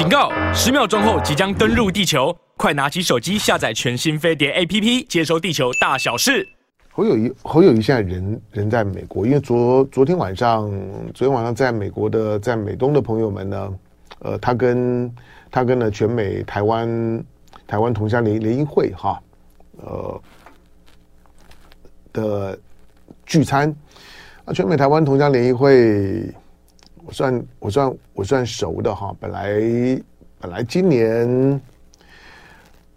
警告！十秒钟后即将登陆地球，快拿起手机下载全新飞碟 APP，接收地球大小事。侯友谊，侯友谊现在人人在美国，因为昨昨天晚上，昨天晚上在美国的在美东的朋友们呢，呃，他跟他跟了全美台湾台湾同乡联联谊会哈，呃的聚餐啊，全美台湾同乡联谊会。我算我算我算熟的哈，本来本来今年，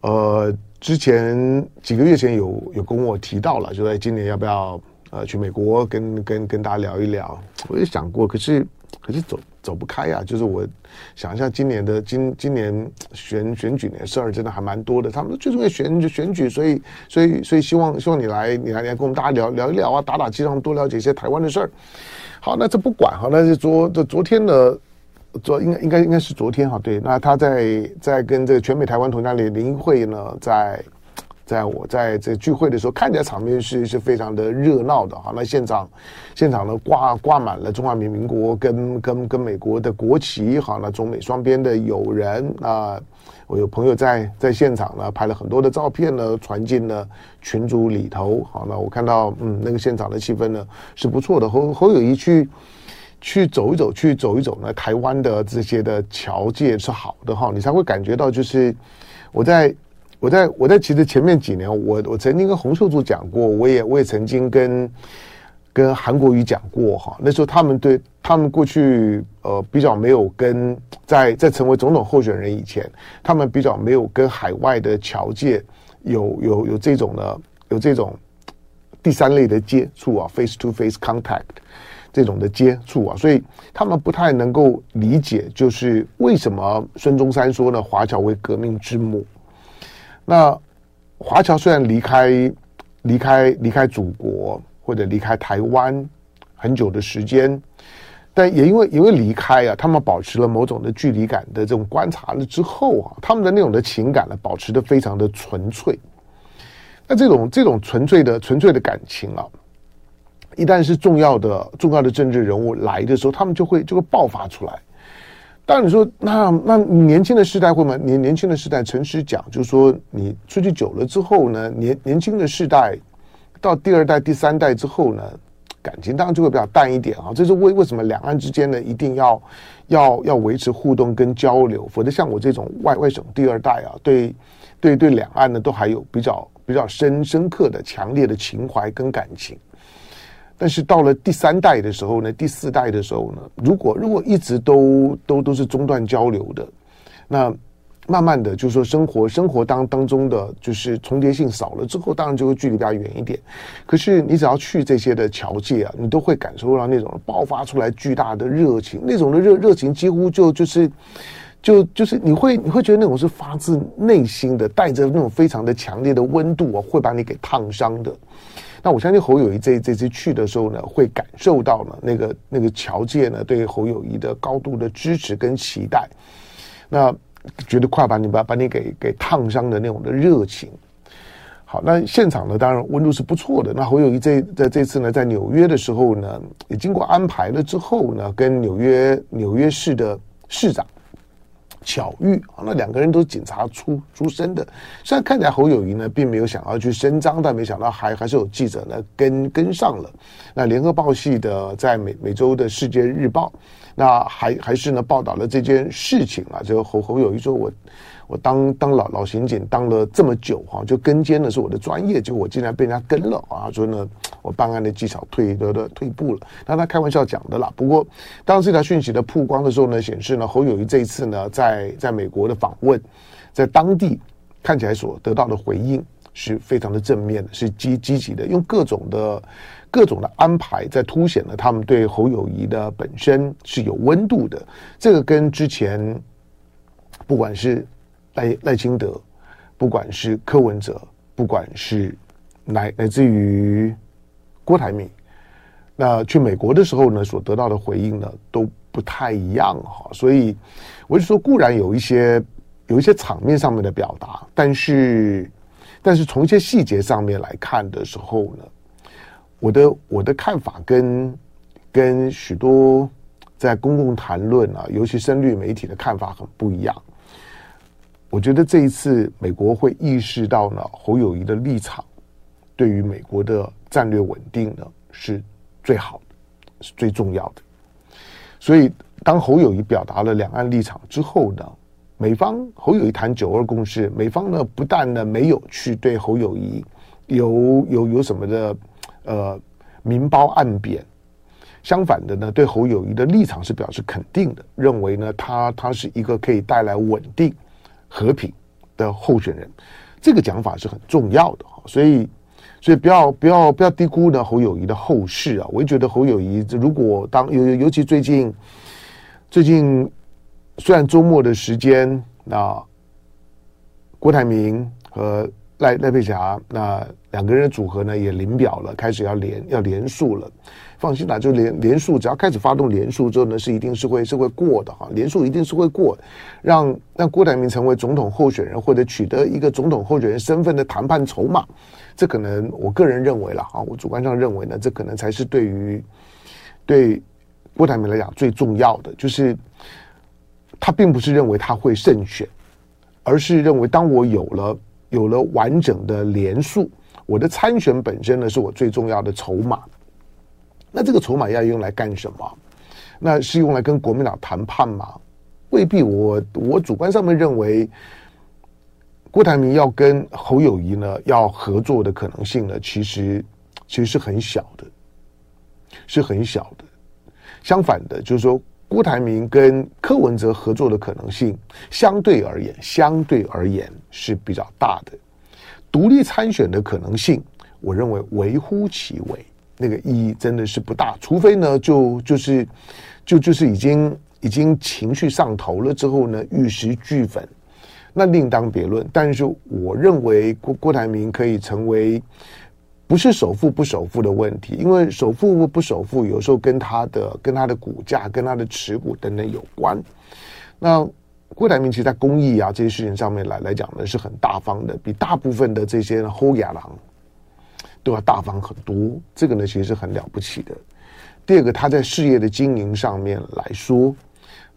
呃，之前几个月前有有跟我提到了，就在今年要不要呃去美国跟跟跟大家聊一聊，我也想过，可是可是总走不开啊，就是我想一下今年的今今年选选举年事儿真的还蛮多的，他们就是因为选选举，所以所以所以希望希望你来你来来跟我们大家聊聊一聊啊，打打气，让多了解一些台湾的事儿。好，那这不管哈，那是昨这昨天的昨应该应该应该是昨天哈，对，那他在在跟这个全美台湾同乡联联谊会呢，在在我在这聚会的时候，看起来场面是是非常的热闹的哈，那现场现场呢挂挂满了中华民民国跟跟跟美国的国旗，好，那中美双边的友人啊。我有朋友在在现场呢，拍了很多的照片呢，传进了群组里头。好，那我看到，嗯，那个现场的气氛呢是不错的。侯侯友宜去去走一走，去走一走呢，台湾的这些的侨界是好的哈，你才会感觉到，就是我在我在我在其实前面几年，我我曾经跟洪秀柱讲过，我也我也曾经跟。跟韩国瑜讲过哈，那时候他们对他们过去呃比较没有跟在在成为总统候选人以前，他们比较没有跟海外的侨界有有有这种的有这种第三类的接触啊，face to face contact 这种的接触啊，所以他们不太能够理解，就是为什么孙中山说呢，华侨为革命之母。那华侨虽然离开离开离开祖国。或者离开台湾很久的时间，但也因为因为离开啊，他们保持了某种的距离感的这种观察了之后啊，他们的那种的情感呢，保持的非常的纯粹。那这种这种纯粹的纯粹的感情啊，一旦是重要的重要的政治人物来的时候，他们就会就会爆发出来。当然你说那那年轻的世代会吗？年年轻的世代诚实讲，就是说你出去久了之后呢，年年轻的世代。到第二代、第三代之后呢，感情当然就会比较淡一点啊。这是为为什么两岸之间呢，一定要要要维持互动跟交流，否则像我这种外外省第二代啊，对对对，两岸呢都还有比较比较深深刻的、强烈的情怀跟感情。但是到了第三代的时候呢，第四代的时候呢，如果如果一直都都都是中断交流的，那。慢慢的，就是说生活生活当当中的就是重叠性少了之后，当然就会距离比较远一点。可是你只要去这些的侨界啊，你都会感受到那种爆发出来巨大的热情，那种的热热情几乎就就是就就是你会你会觉得那种是发自内心的，带着那种非常的强烈的温度啊，会把你给烫伤的。那我相信侯友谊这这次去的时候呢，会感受到呢那个那个侨界呢对侯友谊的高度的支持跟期待。那。觉得快把你把把你给给烫伤的那种的热情，好，那现场呢，当然温度是不错的。那侯友谊这在这次呢，在纽约的时候呢，也经过安排了之后呢，跟纽约纽约市的市长巧遇啊，那两个人都是警察出出身的。虽然看起来侯友谊呢，并没有想要去声张，但没想到还还是有记者呢跟跟上了。那联合报系的在美美洲的世界日报。那还还是呢，报道了这件事情啊。就侯侯友谊说，我我当当老老刑警当了这么久哈，就跟监的是我的专业，就我竟然被人家跟了啊。所以呢，我办案的技巧退的的退步了。那他开玩笑讲的啦。不过，当这条讯息的曝光的时候呢，显示呢，侯友谊这一次呢，在在美国的访问，在当地看起来所得到的回应是非常的正面的，是积积极的，用各种的。各种的安排在凸显了他们对侯友谊的本身是有温度的。这个跟之前不管是赖赖清德，不管是柯文哲，不管是来来自于郭台铭，那去美国的时候呢，所得到的回应呢都不太一样哈。所以我就说，固然有一些有一些场面上面的表达，但是但是从一些细节上面来看的时候呢。我的我的看法跟跟许多在公共谈论啊，尤其深绿媒体的看法很不一样。我觉得这一次美国会意识到呢，侯友谊的立场对于美国的战略稳定呢是最好的，是最重要的。所以，当侯友谊表达了两岸立场之后呢，美方侯友谊谈九二共识，美方呢不但呢没有去对侯友谊有有有什么的呃明褒暗贬，相反的呢，对侯友谊的立场是表示肯定的，认为呢他他是一个可以带来稳定。和平的候选人，这个讲法是很重要的，所以，所以不要不要不要低估呢侯友谊的后事啊！我也觉得侯友谊如果当尤尤其最近，最近虽然周末的时间，那郭台铭和赖赖佩霞那两个人的组合呢也临表了，开始要连要连署了。放心啦，就连连数，只要开始发动连数之后呢，是一定是会是会过的哈，连数一定是会过，让让郭台铭成为总统候选人或者取得一个总统候选人身份的谈判筹码，这可能我个人认为了哈，我主观上认为呢，这可能才是对于对郭台铭来讲最重要的，就是他并不是认为他会胜选，而是认为当我有了有了完整的连数，我的参选本身呢是我最重要的筹码。那这个筹码要用来干什么？那是用来跟国民党谈判吗？未必我。我主观上面认为，郭台铭要跟侯友谊呢要合作的可能性呢，其实其实是很小的，是很小的。相反的，就是说郭台铭跟柯文哲合作的可能性，相对而言，相对而言是比较大的。独立参选的可能性，我认为微乎其微。那个意义真的是不大，除非呢，就就是就就是已经已经情绪上头了之后呢，玉石俱焚，那另当别论。但是我认为郭郭台铭可以成为不是首富不首富的问题，因为首富不首富有时候跟他的跟他的股价、跟他的持股等等有关。那郭台铭其实在公益啊这些事情上面来来讲呢，是很大方的，比大部分的这些侯亚郎。都要大方很多，这个呢其实是很了不起的。第二个，他在事业的经营上面来说，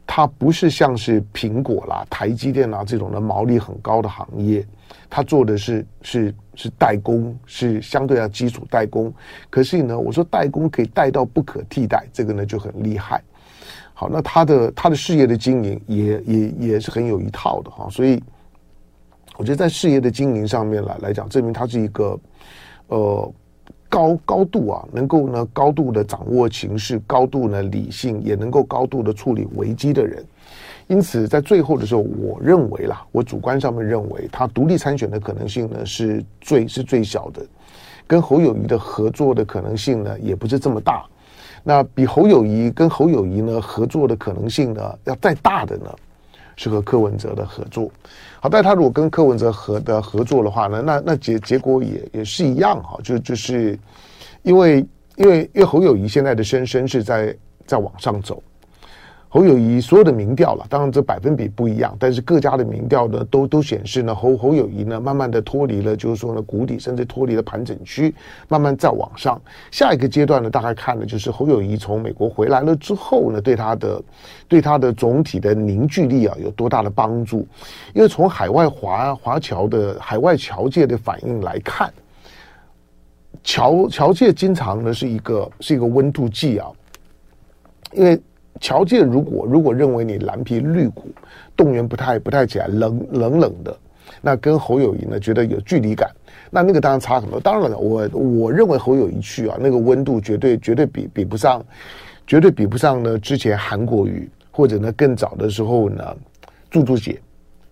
他不是像是苹果啦、台积电啦这种的毛利很高的行业，他做的是是是代工，是相对要基础代工。可是呢，我说代工可以代到不可替代，这个呢就很厉害。好，那他的他的事业的经营也也也是很有一套的哈，所以我觉得在事业的经营上面来来讲，证明他是一个。呃，高高度啊，能够呢高度的掌握情势，高度呢理性，也能够高度的处理危机的人。因此，在最后的时候，我认为啦，我主观上面认为，他独立参选的可能性呢是最是最小的，跟侯友宜的合作的可能性呢也不是这么大。那比侯友宜跟侯友宜呢合作的可能性呢要再大的呢，是和柯文哲的合作。好，但他如果跟柯文哲合的合作的话呢，那那结结果也也是一样哈，就就是因为因为因为侯友谊现在的声声是在在往上走。侯友谊所有的民调了，当然这百分比不一样，但是各家的民调呢，都都显示呢，侯侯友谊呢，慢慢的脱离了，就是说呢，谷底，甚至脱离了盘整区，慢慢再往上。下一个阶段呢，大概看的就是侯友宜从美国回来了之后呢，对他的对他的总体的凝聚力啊，有多大的帮助？因为从海外华华侨的海外侨界的反应来看，侨侨界经常呢是一个是一个温度计啊，因为。侨界如果如果认为你蓝皮绿骨动员不太不太起来，冷冷冷的，那跟侯友宜呢觉得有距离感，那那个当然差很多。当然了，我我认为侯友宜去啊，那个温度绝对绝对比比不上，绝对比不上呢之前韩国瑜或者呢更早的时候呢，柱柱姐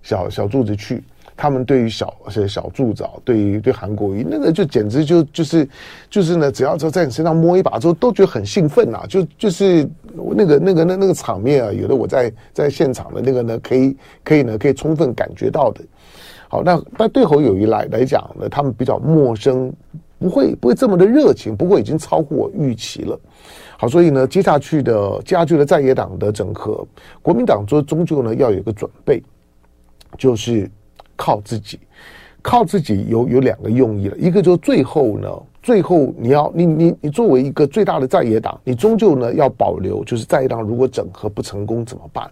小小柱子去。他们对于小小助长，对于对韩国瑜那个就简直就就是就是呢，只要说在你身上摸一把之后，都觉得很兴奋呐，就就是那个那个那那个场面啊，有的我在在现场的那个呢，可以可以呢，可以充分感觉到的。好，那那对侯友谊来来讲呢，他们比较陌生，不会不会这么的热情，不过已经超乎我预期了。好，所以呢，接下去的接下去的在野党的整合，国民党说终究呢要有个准备，就是。靠自己，靠自己有有两个用意了，一个就是最后呢，最后你要你你你作为一个最大的在野党，你终究呢要保留，就是在野党如果整合不成功怎么办？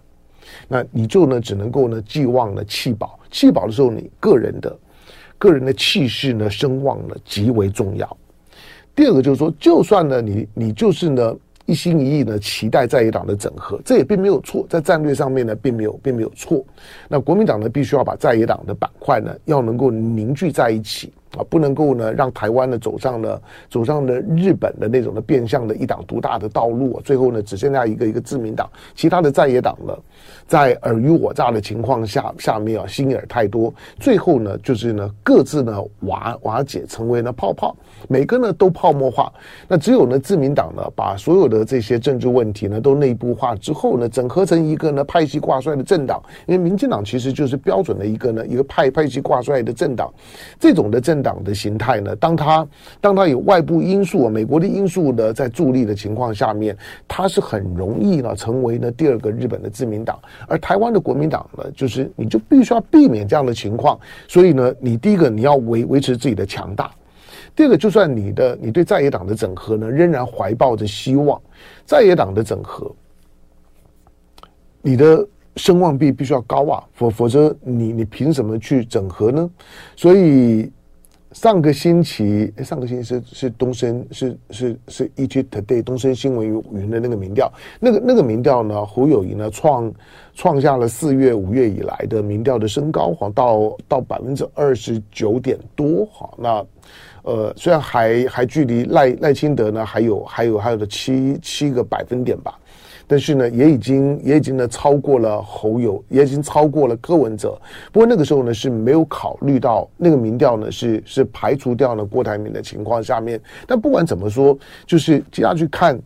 那你就呢只能够呢寄望呢弃保，弃保的时候你个人的个人的气势呢声望呢极为重要。第二个就是说，就算呢你你就是呢。一心一意呢，期待在野党的整合，这也并没有错，在战略上面呢，并没有并没有错。那国民党呢，必须要把在野党的板块呢，要能够凝聚在一起。啊，不能够呢让台湾呢走上了走上了日本的那种的变相的一党独大的道路啊，最后呢只剩下一个一个自民党，其他的在野党呢，在尔虞我诈的情况下下面啊心眼太多，最后呢就是呢各自呢瓦瓦解，成为了泡泡，每个呢都泡沫化。那只有呢自民党呢把所有的这些政治问题呢都内部化之后呢，整合成一个呢派系挂帅的政党，因为民进党其实就是标准的一个呢一个派派系挂帅的政党，这种的政。党的形态呢？当他当他有外部因素啊，美国的因素呢，在助力的情况下面，他是很容易呢成为呢第二个日本的自民党。而台湾的国民党呢，就是你就必须要避免这样的情况。所以呢，你第一个你要维维持自己的强大，第二个就算你的你对在野党的整合呢，仍然怀抱着希望，在野党的整合，你的。声望必必须要高啊，否否则你你凭什么去整合呢？所以。上个星期，上个星期是是东森是是是 ET Today 东森新闻云的那个民调，那个那个民调呢，侯友宜呢创创下了四月五月以来的民调的升高，哈，到到百分之二十九点多，哈，那呃虽然还还距离赖赖清德呢还有还有还有的七七个百分点吧。但是呢，也已经也已经呢超过了侯友，也已经超过了柯文哲。不过那个时候呢是没有考虑到那个民调呢是是排除掉了郭台铭的情况下面。但不管怎么说，就是接下去看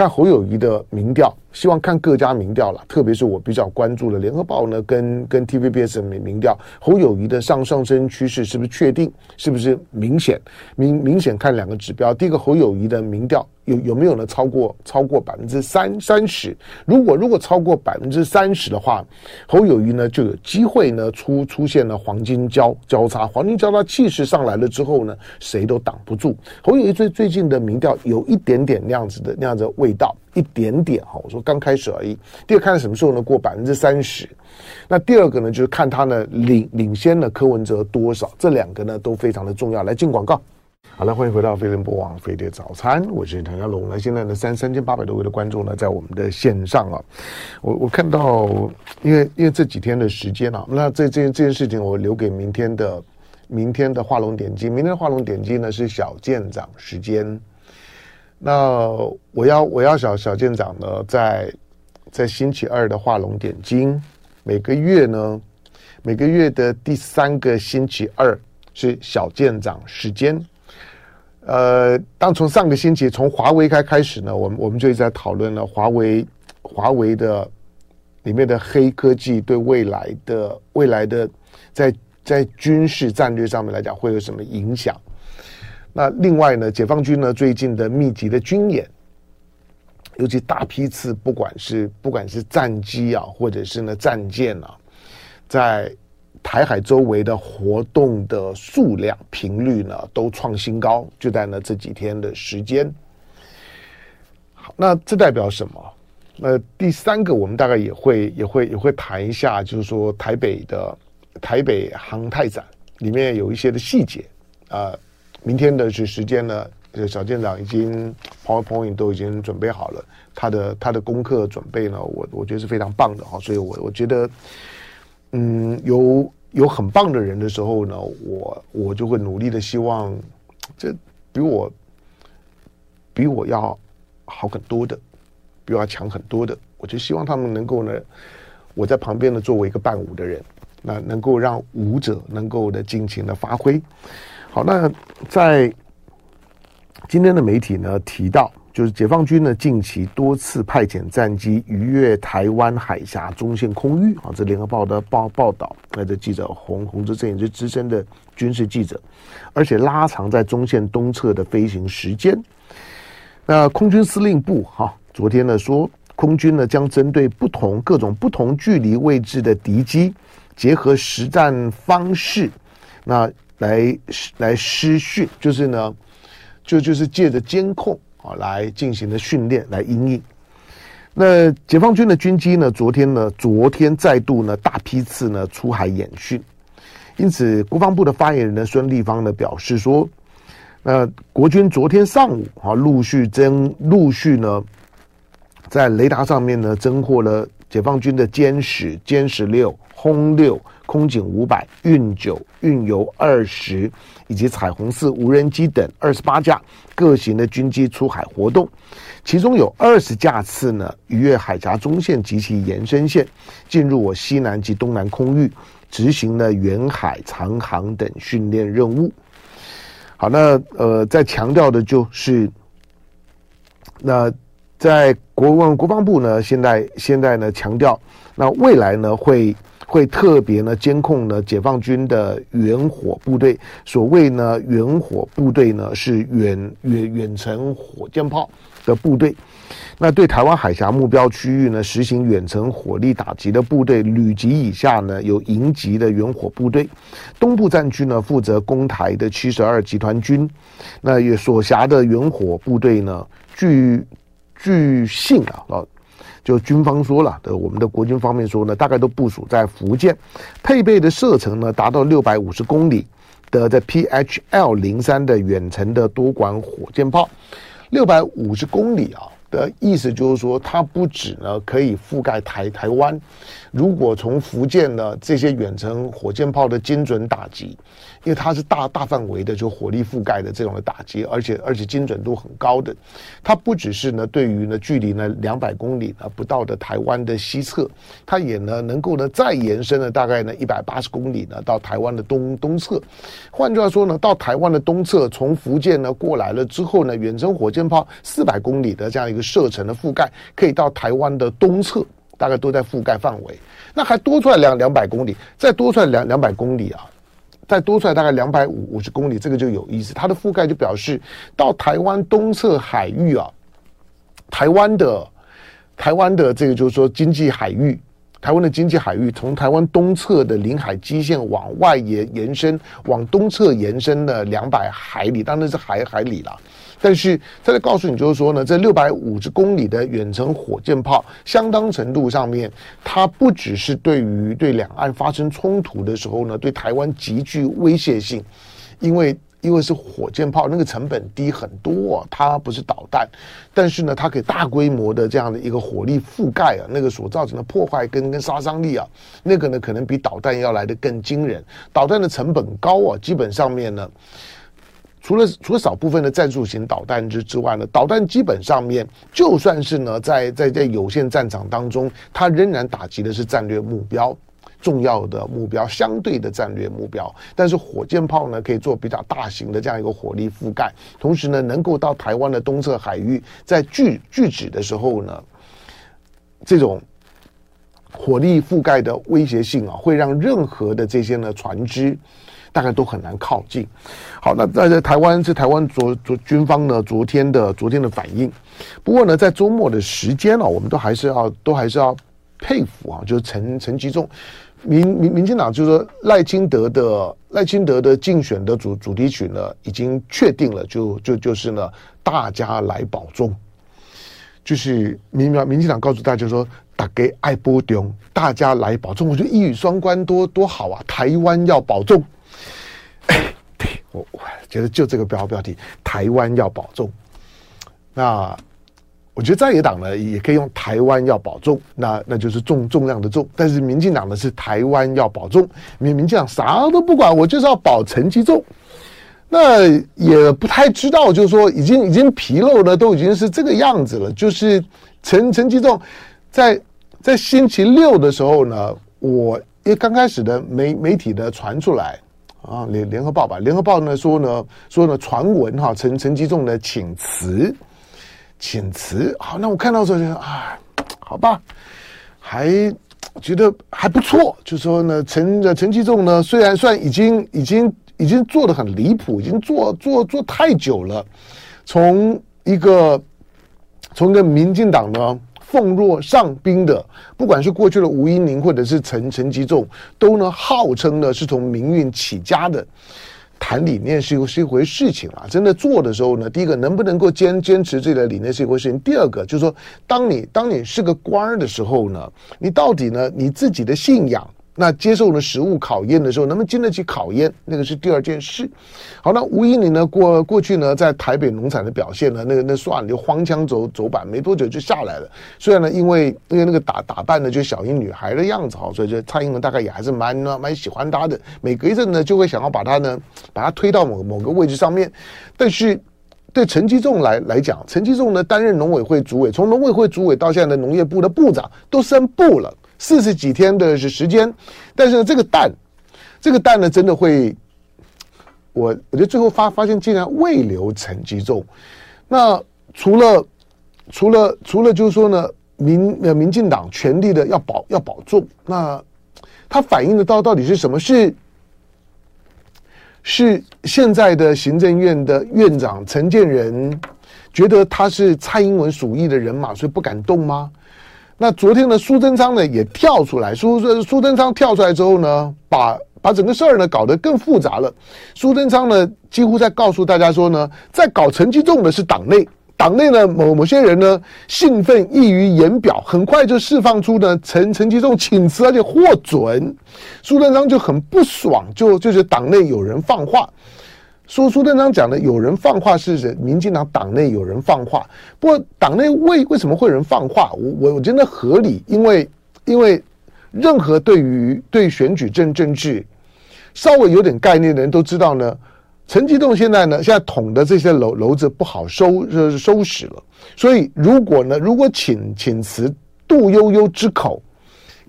看侯友谊的民调。希望看各家民调了，特别是我比较关注的联合报呢，跟跟 TVBS 的民民调，侯友谊的上上升趋势是不是确定？是不是明显？明明显看两个指标，第一个侯友谊的民调有有没有呢？超过超过百分之三三十？如果如果超过百分之三十的话，侯友谊呢就有机会呢出出现了黄金交交叉，黄金交叉气势上来了之后呢，谁都挡不住。侯友谊最最近的民调有一点点那样子的那样子的味道。一点点哈，我说刚开始而已。第二看什么时候呢？过百分之三十。那第二个呢，就是看他呢领领先了柯文哲多少。这两个呢都非常的重要。来进广告。好了，欢迎回到飞碟播网飞碟早餐，我是唐家龙。那现在呢三三千八百多位的观众呢在我们的线上啊。我我看到，因为因为这几天的时间啊，那这这件这件事情我留给明天的明天的画龙点睛。明天的画龙点睛呢是小舰长时间。那我要我要小小舰长呢，在在星期二的画龙点睛，每个月呢，每个月的第三个星期二是小舰长时间。呃，当从上个星期从华为开开始呢，我们我们就一直在讨论了华为华为的里面的黑科技对未来的未来的在在军事战略上面来讲会有什么影响。那另外呢，解放军呢最近的密集的军演，尤其大批次，不管是不管是战机啊，或者是呢战舰啊，在台海周围的活动的数量频率呢都创新高，就在呢这几天的时间。好，那这代表什么？那第三个，我们大概也会也会也会谈一下，就是说台北的台北航太展里面有一些的细节啊。明天的是时间呢，小舰长已经 PowerPoint 都已经准备好了，他的他的功课准备呢，我我觉得是非常棒的哈，所以我我觉得，嗯，有有很棒的人的时候呢，我我就会努力的希望，这比我比我要好很多的，比我要强很多的，我就希望他们能够呢，我在旁边呢作为一个伴舞的人，那能够让舞者能够的尽情的发挥。好，那在今天的媒体呢提到，就是解放军呢近期多次派遣战机逾越台湾海峡中线空域啊，这联合报的报报道，那这记者洪洪之正也是资深的军事记者，而且拉长在中线东侧的飞行时间。那空军司令部哈，昨天呢说，空军呢将针对不同各种不同距离位置的敌机，结合实战方式，那。来来施训，就是呢，就就是借着监控啊来进行的训练来应应。那解放军的军机呢，昨天呢，昨天再度呢大批次呢出海演训，因此国防部的发言人呢孙立方呢表示说，呃，国军昨天上午啊陆续增陆续呢在雷达上面呢侦获了解放军的歼十、歼十六、轰六。空警五百、运九、运油二十，以及彩虹四无人机等二十八架各型的军机出海活动，其中有二十架次呢逾越海峡中线及其延伸线，进入我西南及东南空域，执行了远海长航等训练任务。好，那呃，在强调的就是，那在国防国防部呢，现在现在呢强调，那未来呢会。会特别呢监控呢解放军的远火部队，所谓呢远火部队呢是远远远程火箭炮的部队，那对台湾海峡目标区域呢实行远程火力打击的部队，旅级以下呢有营级的远火部队，东部战区呢负责攻台的七十二集团军，那也所辖的远火部队呢据据信啊。就军方说了，我们的国军方面说呢，大概都部署在福建，配备的射程呢达到六百五十公里的在 PHL 零三的远程的多管火箭炮，六百五十公里啊。的意思就是说，它不止呢可以覆盖台台湾，如果从福建呢这些远程火箭炮的精准打击，因为它是大大范围的就火力覆盖的这种的打击，而且而且精准度很高的，它不只是呢对于呢距离呢两百公里呢不到的台湾的西侧，它也呢能够呢再延伸了大概呢一百八十公里呢到台湾的东东侧，换句话说呢，到台湾的东侧，从福建呢过来了之后呢，远程火箭炮四百公里的这样一个。射程的覆盖可以到台湾的东侧，大概都在覆盖范围。那还多出来两两百公里，再多出来两两百公里啊，再多出来大概两百五五十公里，这个就有意思。它的覆盖就表示到台湾东侧海域啊，台湾的台湾的这个就是说经济海域，台湾的经济海域从台湾东侧的领海基线往外延延伸，往东侧延伸了两百海里，当然是海海里了。但是再来告诉你，就是说呢，这六百五十公里的远程火箭炮，相当程度上面，它不只是对于对两岸发生冲突的时候呢，对台湾极具威胁性，因为因为是火箭炮，那个成本低很多啊，它不是导弹，但是呢，它可以大规模的这样的一个火力覆盖啊，那个所造成的破坏跟跟杀伤力啊，那个呢可能比导弹要来得更惊人，导弹的成本高啊，基本上面呢。除了除了少部分的战术型导弹之之外呢，导弹基本上面就算是呢，在在在有限战场当中，它仍然打击的是战略目标、重要的目标、相对的战略目标。但是火箭炮呢，可以做比较大型的这样一个火力覆盖，同时呢，能够到台湾的东侧海域，在拒拒止的时候呢，这种火力覆盖的威胁性啊，会让任何的这些呢船只。大概都很难靠近。好，那在台湾是台湾昨昨军方呢昨天的昨天的反应。不过呢，在周末的时间呢、我们都还是要都还是要佩服啊，就是陈陈吉仲，民民民进党就是说赖清德的赖清德的竞选的主主题曲呢已经确定了，就就就是呢大家来保重，就是民民民进党告诉大家说大家爱保重，大家来保重，我觉得一语双关多多好啊，台湾要保重。哎，对我我觉得就这个标标题，台湾要保重。那我觉得在野党呢也可以用台湾要保重，那那就是重重量的重。但是民进党呢是台湾要保重，民民进党啥都不管，我就是要保陈吉仲。那也不太知道，就是说已经已经披露了，都已经是这个样子了。就是陈陈吉仲在在星期六的时候呢，我因为刚开始的媒媒体的传出来。啊，联联合报吧，联合报呢说呢说呢传闻哈，陈陈吉仲呢请辞，请辞。好，那我看到时候就啊，好吧，还觉得还不错。就说呢，陈陈吉仲呢，虽然算已经已经已经做的很离谱，已经做做做太久了，从一个从一个民进党呢。奉若上宾的，不管是过去的吴英宁或者是陈陈吉仲，都呢号称呢是从民运起家的。谈理念是一是一回事情啊，真的做的时候呢，第一个能不能够坚坚持自己的理念是一回事情，第二个就是说，当你当你是个官儿的时候呢，你到底呢你自己的信仰。那接受了实物考验的时候，能不能经得起考验？那个是第二件事。好，那吴依林呢？过过去呢，在台北农产的表现呢，那个那算了，就荒腔走走板，没多久就下来了。虽然呢，因为因为那个打打扮呢，就小英女孩的样子哈，所以就蔡英文大概也还是蛮蛮喜欢她的。每隔一阵呢，就会想要把她呢，把她推到某某个位置上面。但是对陈吉仲来来讲，陈吉仲呢担任农委会主委，从农委会主委到现在的农业部的部长都升部了。四十几天的时间，但是呢，这个蛋，这个蛋呢，真的会，我我觉得最后发发现竟然未留陈吉仲。那除了除了除了就是说呢，民呃民进党全力的要保要保重，那它反映的到到底是什么？是是现在的行政院的院长陈建仁觉得他是蔡英文属意的人马，所以不敢动吗？那昨天呢，苏贞昌呢也跳出来，苏苏贞昌跳出来之后呢，把把整个事儿呢搞得更复杂了。苏贞昌呢几乎在告诉大家说呢，在搞陈吉仲的是党内，党内呢某某些人呢兴奋溢于言表，很快就释放出呢陈陈吉仲请辞而且获准，苏贞昌就很不爽，就就是党内有人放话。说苏贞昌讲的有人放话是指民进党党内有人放话，不过党内为为什么会有人放话？我我我觉得合理，因为因为任何对于对选举政政治稍微有点概念的人都知道呢，陈吉仲现在呢现在捅的这些篓篓子不好收收拾了，所以如果呢如果请请辞杜悠悠之口。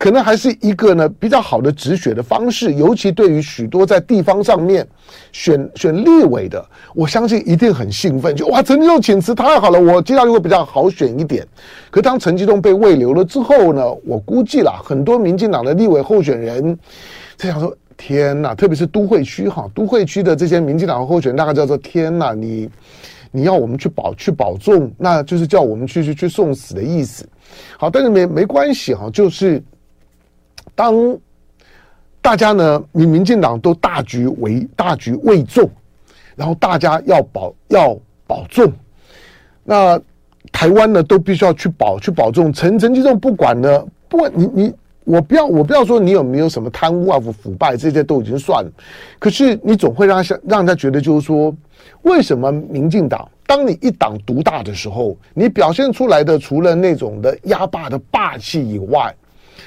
可能还是一个呢比较好的止血的方式，尤其对于许多在地方上面选选立委的，我相信一定很兴奋，就哇，陈吉仲请辞太好了，我接下来会比较好选一点。可当陈吉仲被慰留了之后呢，我估计啦，很多民进党的立委候选人就想说：天呐，特别是都会区哈，都会区的这些民进党候选，大概叫做天呐，你你要我们去保去保重，那就是叫我们去去去送死的意思。好，但是没没关系哈，就是。当大家呢，民民进党都大局为大局为重，然后大家要保要保重，那台湾呢都必须要去保去保重。陈陈其中不管呢，不管你你我不要我不要说你有没有什么贪污啊腐腐败这些都已经算了，可是你总会让他让他觉得就是说，为什么民进党当你一党独大的时候，你表现出来的除了那种的压霸的霸气以外，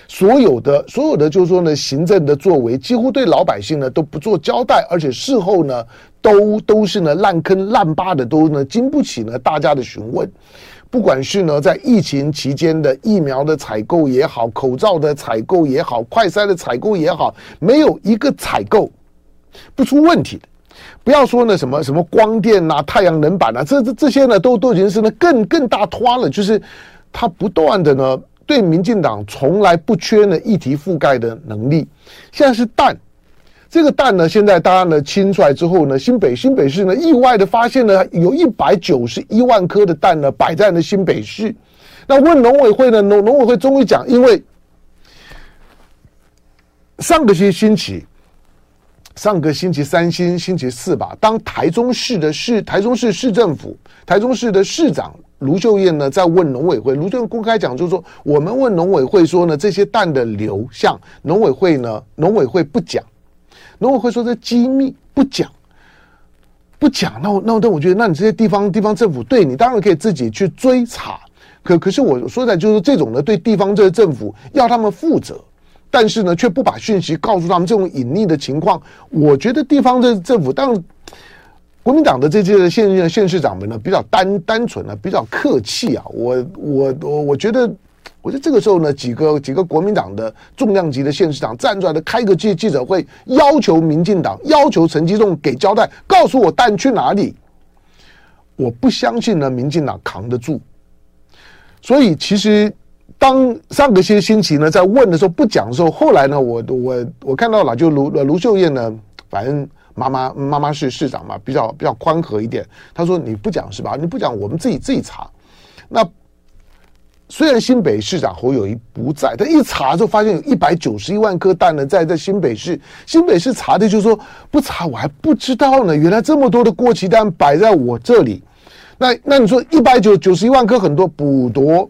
所有的所有的就是说呢，行政的作为几乎对老百姓呢都不做交代，而且事后呢都都是呢烂坑烂疤的，都呢经不起呢大家的询问。不管是呢在疫情期间的疫苗的采购也好，口罩的采购也好，快筛的采购也好，没有一个采购不出问题的。不要说呢什么什么光电啊、太阳能板啊，这这这些呢都都已经是呢更更大拖了，就是它不断的呢。对民进党从来不缺呢议题覆盖的能力，现在是蛋，这个蛋呢，现在大家呢清出来之后呢，新北新北市呢意外的发现呢，有一百九十一万颗的蛋呢摆在了新北市，那问农委会呢，农农委会终于讲，因为上个星星期，上个星期三星星期四吧，当台中市的市台中市市政府台中市的市长。卢秀燕呢，在问农委会，卢秀燕公开讲，就是说，我们问农委会说呢，这些蛋的流向，农委会呢，农委会不讲，农委会说这机密不讲，不讲。那我那那我觉得，那你这些地方地方政府，对你当然可以自己去追查，可可是我说的就是这种呢，对地方这些政府要他们负责，但是呢，却不把讯息告诉他们，这种隐匿的情况，我觉得地方的政府当然。国民党的这些县县市长们呢，比较单单纯呢，比较客气啊。我我我我觉得，我觉得这个时候呢，几个几个国民党的重量级的县市长站出来的开个记记者会，要求民进党，要求陈吉仲给交代，告诉我蛋去哪里。我不相信呢，民进党扛得住。所以其实当上个些星期呢，在问的时候不讲的时候，后来呢，我我我看到了，就卢卢秀燕呢，反正。妈妈妈妈是市长嘛，比较比较宽和一点。他说：“你不讲是吧？你不讲，我们自己自己查。”那虽然新北市长侯友谊不在，但一查就发现有一百九十一万颗蛋呢，在在新北市。新北市查的就是说不查我还不知道呢，原来这么多的过期蛋摆在我这里。那那你说一百九九十一万颗很多补多？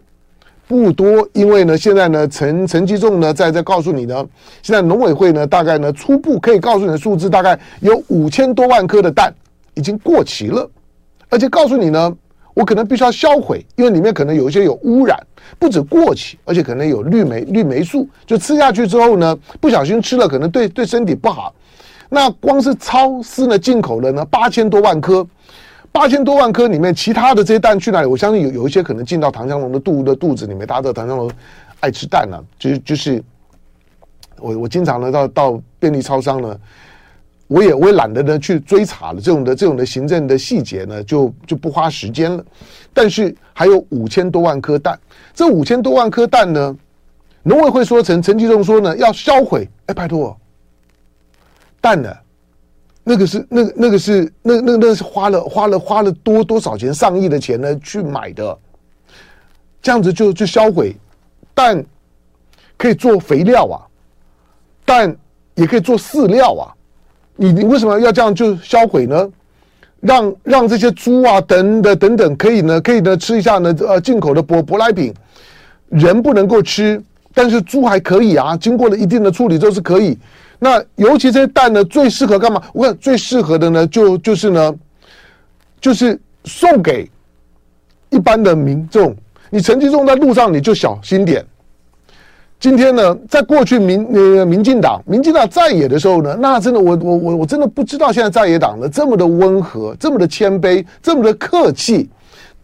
不多，因为呢，现在呢，陈陈吉仲呢在在告诉你呢，现在农委会呢大概呢初步可以告诉你的数字，大概有五千多万颗的蛋已经过期了，而且告诉你呢。我可能必须要销毁，因为里面可能有一些有污染，不止过期，而且可能有绿霉绿霉素，就吃下去之后呢，不小心吃了可能对对身体不好。那光是超市呢进口的呢八千多万颗，八千多万颗里面其他的这些蛋去哪里？我相信有有一些可能进到唐湘龙的肚的肚子里面。大家知道唐湘龙爱吃蛋、啊，就是就是我我经常呢到到便利超商呢。我也我也懒得呢去追查了，这种的这种的行政的细节呢，就就不花时间了。但是还有五千多万颗蛋，这五千多万颗蛋呢，农委会说成陈吉仲说呢要销毁，哎，拜托，蛋呢，那个是那个那个是那那那是花了花了花了多多少钱上亿的钱呢去买的，这样子就就销毁，蛋可以做肥料啊，蛋也可以做饲料啊。你你为什么要这样就销毁呢？让让这些猪啊等的等等可以呢可以呢吃一下呢呃进口的舶舶来品，人不能够吃，但是猪还可以啊，经过了一定的处理都是可以。那尤其这些蛋呢最适合干嘛？我看最适合的呢就就是呢，就是送给一般的民众。你陈吉仲在路上你就小心点。今天呢，在过去民呃民进党，民进党在野的时候呢，那真的我我我我真的不知道现在在野党呢这么的温和，这么的谦卑，这么的客气，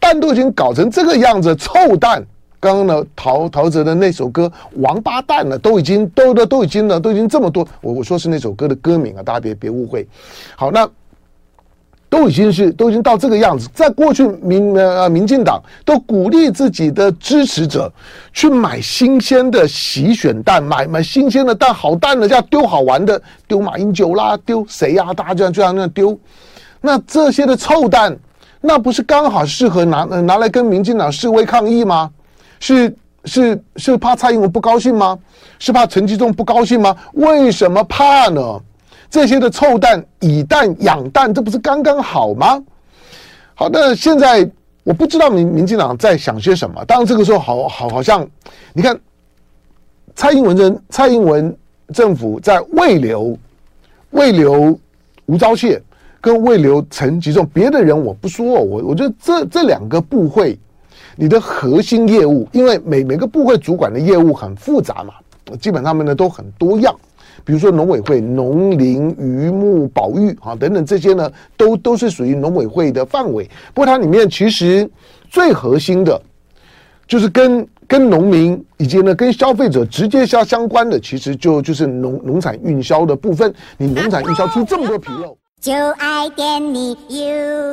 蛋都已经搞成这个样子，臭蛋。刚刚呢，陶陶喆的那首歌《王八蛋》呢，都已经都都都已经呢，都已经这么多。我我说是那首歌的歌名啊，大家别别误会。好，那。都已经是都已经到这个样子，在过去民呃民进党都鼓励自己的支持者去买新鲜的洗选蛋，买买新鲜的蛋，好蛋的，这样丢好玩的，丢马英九啦，丢谁呀？大家这样这样那样丢，那这些的臭蛋，那不是刚好适合拿拿来跟民进党示威抗议吗？是是是怕蔡英文不高兴吗？是怕陈吉仲不高兴吗？为什么怕呢？这些的臭蛋以蛋养蛋，这不是刚刚好吗？好，那现在我不知道民民进党在想些什么。当然，这个时候好好好像，你看蔡英文政蔡英文政府在未留未留吴钊燮跟未留陈吉仲，别的人我不说，我我觉得这这两个部会，你的核心业务，因为每每个部会主管的业务很复杂嘛，基本上面呢都很多样。比如说农委会、农林渔牧保育啊等等这些呢，都都是属于农委会的范围。不过它里面其实最核心的，就是跟跟农民以及呢跟消费者直接相相关的，其实就就是农农产运销的部分。你农产运销出这么多纰漏，就爱点你 UFO。